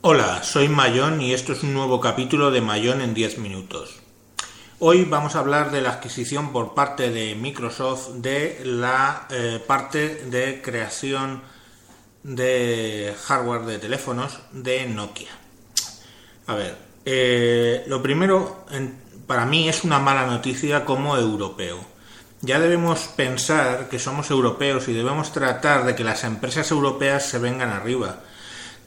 Hola, soy Mayón y esto es un nuevo capítulo de Mayón en 10 minutos. Hoy vamos a hablar de la adquisición por parte de Microsoft de la eh, parte de creación de hardware de teléfonos de Nokia. A ver, eh, lo primero para mí es una mala noticia como europeo. Ya debemos pensar que somos europeos y debemos tratar de que las empresas europeas se vengan arriba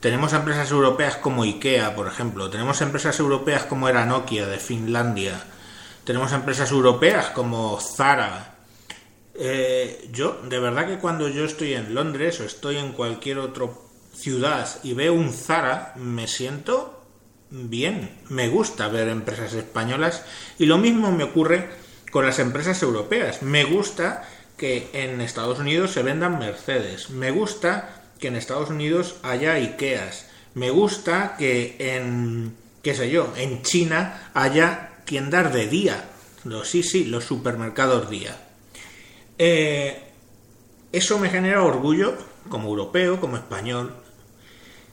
tenemos empresas europeas como IKEA, por ejemplo. Tenemos empresas europeas como era Nokia de Finlandia. Tenemos empresas europeas como Zara. Eh, yo, de verdad que cuando yo estoy en Londres o estoy en cualquier otra ciudad y veo un Zara, me siento bien. Me gusta ver empresas españolas y lo mismo me ocurre con las empresas europeas. Me gusta que en Estados Unidos se vendan Mercedes. Me gusta que en Estados Unidos haya Ikeas. Me gusta que en, qué sé yo, en China haya tiendas de día. Los, sí, sí, los supermercados día. Eh, eso me genera orgullo como europeo, como español.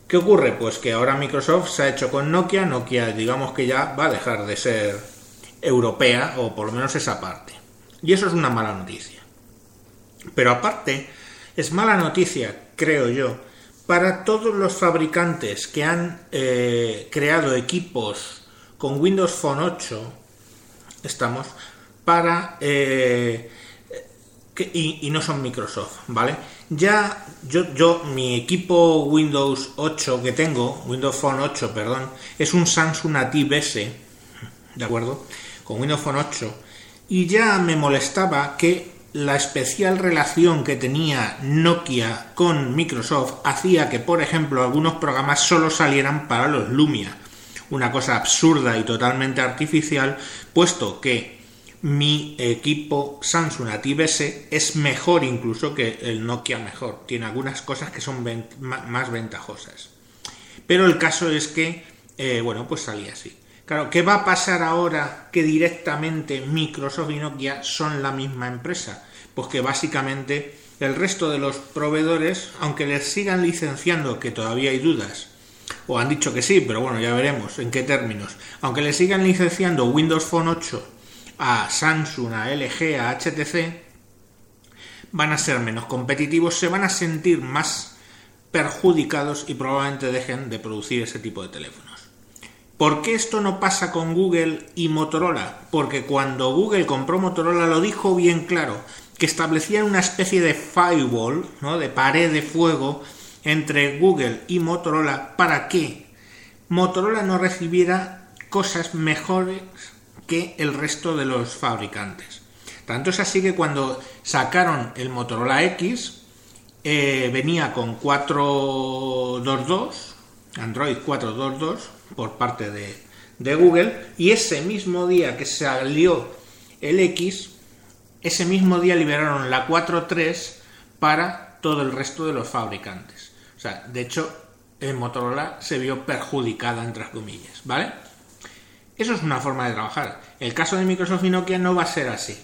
¿Qué ocurre? Pues que ahora Microsoft se ha hecho con Nokia. Nokia, digamos que ya va a dejar de ser europea, o por lo menos esa parte. Y eso es una mala noticia. Pero aparte, es mala noticia, creo yo, para todos los fabricantes que han eh, creado equipos con Windows Phone 8, estamos, para... Eh, y, no son Microsoft, ¿vale? Ya yo, yo, mi equipo Windows 8 que tengo, Windows Phone 8, perdón, es un Samsung Native S, ¿de acuerdo? Con Windows Phone 8. Y ya me molestaba que la especial relación que tenía Nokia con Microsoft hacía que, por ejemplo, algunos programas solo salieran para los Lumia. Una cosa absurda y totalmente artificial, puesto que mi equipo Samsung Native S es mejor incluso que el Nokia mejor. Tiene algunas cosas que son más ventajosas. Pero el caso es que, eh, bueno, pues salía así. Claro, ¿qué va a pasar ahora que directamente Microsoft y Nokia son la misma empresa? Pues que básicamente el resto de los proveedores, aunque les sigan licenciando, que todavía hay dudas, o han dicho que sí, pero bueno, ya veremos en qué términos, aunque les sigan licenciando Windows Phone 8 a Samsung, a LG, a HTC, van a ser menos competitivos, se van a sentir más perjudicados y probablemente dejen de producir ese tipo de teléfonos. ¿Por qué esto no pasa con Google y Motorola? Porque cuando Google compró Motorola lo dijo bien claro, que establecían una especie de firewall, ¿no? de pared de fuego entre Google y Motorola para que Motorola no recibiera cosas mejores que el resto de los fabricantes. Tanto es así que cuando sacaron el Motorola X, eh, venía con 422, Android 422, por parte de, Google y ese mismo día que salió el X, ese mismo día liberaron la 4.3 para todo el resto de los fabricantes. O sea, de hecho, en Motorola se vio perjudicada, entre comillas, ¿vale? Eso es una forma de trabajar. El caso de Microsoft y Nokia no va a ser así.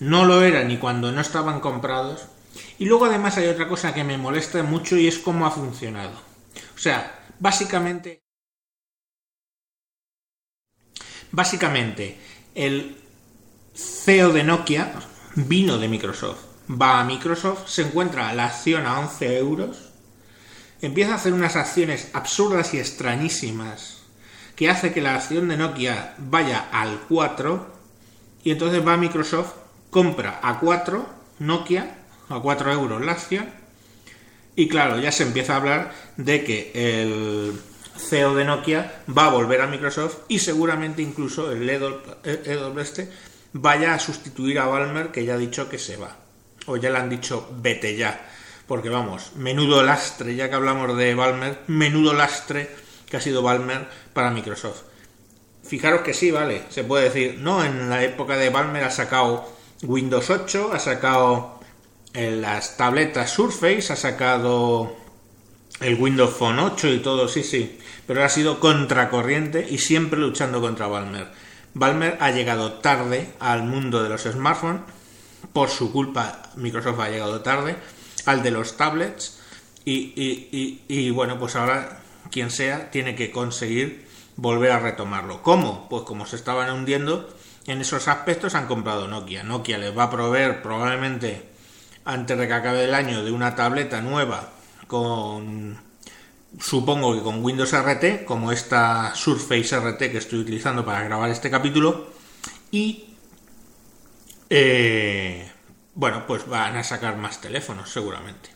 No lo era ni cuando no estaban comprados. Y luego además hay otra cosa que me molesta mucho y es cómo ha funcionado. O sea, básicamente... Básicamente, el CEO de Nokia vino de Microsoft. Va a Microsoft, se encuentra la acción a 11 euros, empieza a hacer unas acciones absurdas y extrañísimas que hace que la acción de Nokia vaya al 4 y entonces va a Microsoft, compra a 4 Nokia, a 4 euros la acción y claro, ya se empieza a hablar de que el CEO de Nokia va a volver a Microsoft y seguramente incluso el EW este vaya a sustituir a Balmer que ya ha dicho que se va. O ya le han dicho vete ya. Porque vamos, menudo lastre, ya que hablamos de Balmer, menudo lastre que ha sido Balmer para Microsoft. Fijaros que sí, vale, se puede decir, no, en la época de Balmer ha sacado Windows 8, ha sacado eh, las tabletas Surface, ha sacado el Windows Phone 8 y todo, sí, sí, pero ha sido contracorriente y siempre luchando contra Balmer. Balmer ha llegado tarde al mundo de los smartphones, por su culpa Microsoft ha llegado tarde, al de los tablets y, y, y, bueno, pues ahora quien sea, tiene que conseguir volver a retomarlo. ¿Cómo? Pues como se estaban hundiendo en esos aspectos han comprado Nokia. Nokia les va a proveer probablemente antes de que acabe el año de una tableta nueva con supongo que con Windows RT, como esta Surface RT que estoy utilizando para grabar este capítulo, y eh, bueno, pues van a sacar más teléfonos seguramente.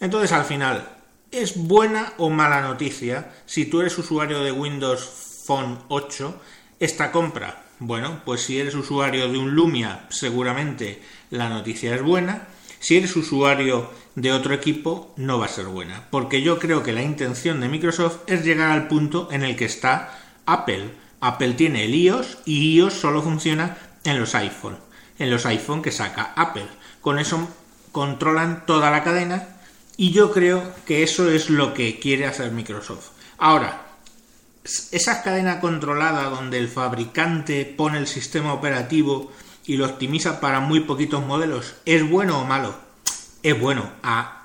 Entonces al final, ¿es buena o mala noticia si tú eres usuario de Windows Phone 8 esta compra? Bueno, pues si eres usuario de un Lumia, seguramente la noticia es buena. Si eres usuario de otro equipo, no va a ser buena. Porque yo creo que la intención de Microsoft es llegar al punto en el que está Apple. Apple tiene el iOS y iOS solo funciona en los iPhone. En los iPhone que saca Apple. Con eso controlan toda la cadena y yo creo que eso es lo que quiere hacer Microsoft. Ahora, esa cadena controlada donde el fabricante pone el sistema operativo y lo optimiza para muy poquitos modelos, ¿es bueno o malo? Es bueno. A,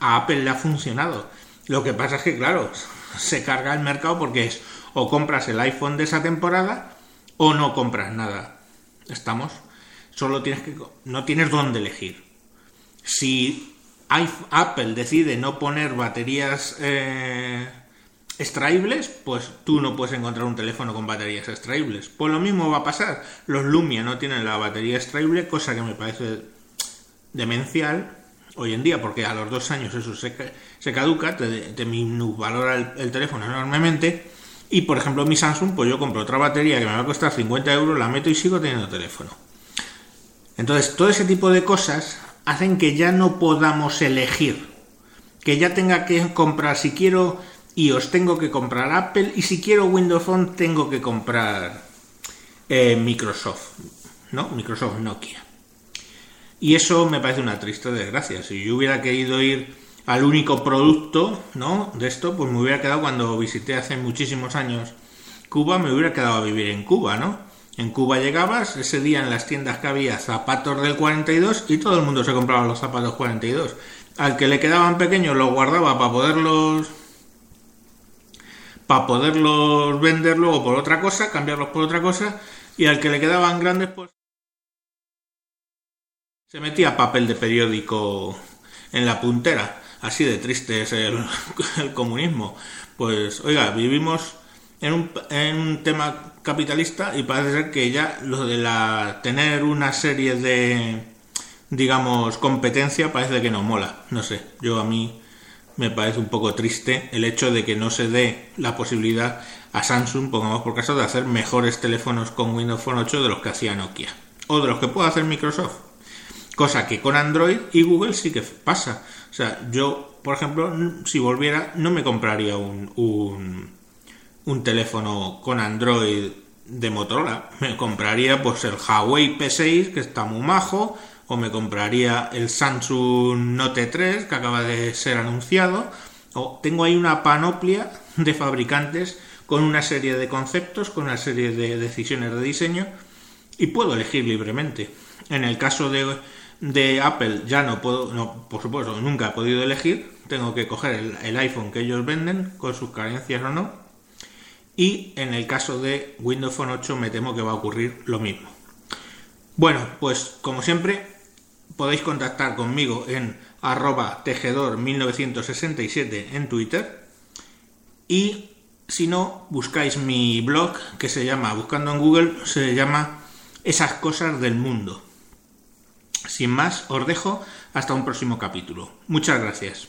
Apple le ha funcionado. Lo que pasa es que, claro, se carga el mercado porque es o compras el iPhone de esa temporada o no compras nada. Estamos. Solo tienes que. No tienes dónde elegir. Si Apple decide no poner baterías. Eh, extraíbles, pues tú no puedes encontrar un teléfono con baterías extraíbles. Pues lo mismo va a pasar. Los Lumia no tienen la batería extraíble, cosa que me parece demencial hoy en día, porque a los dos años eso se, se caduca, te, te valora el, teléfono enormemente. Y por ejemplo, mi Samsung, pues yo compro otra batería que me va a costar 50 euros, la meto y sigo teniendo teléfono. Entonces, todo ese tipo de cosas hacen que ya no podamos elegir. Que ya tenga que comprar, si quiero y os tengo que comprar Apple y si quiero Windows Phone tengo que comprar eh, Microsoft, ¿no? Microsoft Nokia. Y eso me parece una triste desgracia. Si yo hubiera querido ir al único producto, ¿no? De esto, pues me hubiera quedado cuando visité hace muchísimos años Cuba, me hubiera quedado a vivir en Cuba, ¿no? En Cuba llegabas, ese día en las tiendas que había zapatos del 42 y todo el mundo se compraba los zapatos 42. Al que le quedaban pequeños los guardaba para poderlos para poderlos vender luego por otra cosa, cambiarlos por otra cosa, y al que le quedaban grandes, pues se metía papel de periódico en la puntera. Así de triste es el, comunismo. Pues, oiga, vivimos en un, en un, tema capitalista y parece ser que ya lo de la tener una serie de digamos competencia parece que no mola. No sé, yo a mí me parece un poco triste el hecho de que no se dé la posibilidad a Samsung, pongamos por caso, de hacer mejores teléfonos con Windows Phone 8 de los que hacía Nokia o de los que puede hacer Microsoft. Cosa que con Android y Google sí que pasa. O sea, yo, por ejemplo, si volviera, no me compraría un, un, teléfono con Android de Motorola. Me compraría pues el Huawei P6, que está muy majo, o me compraría el Samsung Note 3 que acaba de ser anunciado, o tengo ahí una panoplia de fabricantes con una serie de conceptos, con una serie de decisiones de diseño y puedo elegir libremente. En el caso de, de Apple ya no puedo, no, por supuesto, nunca he podido elegir, tengo que coger el, el iPhone que ellos venden, con sus carencias o no, y en el caso de Windows Phone 8 me temo que va a ocurrir lo mismo. Bueno, pues como siempre, podéis contactar conmigo en arroba tejedor1967 en Twitter y si no, buscáis mi blog que se llama, buscando en Google, se llama Esas cosas del mundo. Sin más, os dejo hasta un próximo capítulo. Muchas gracias.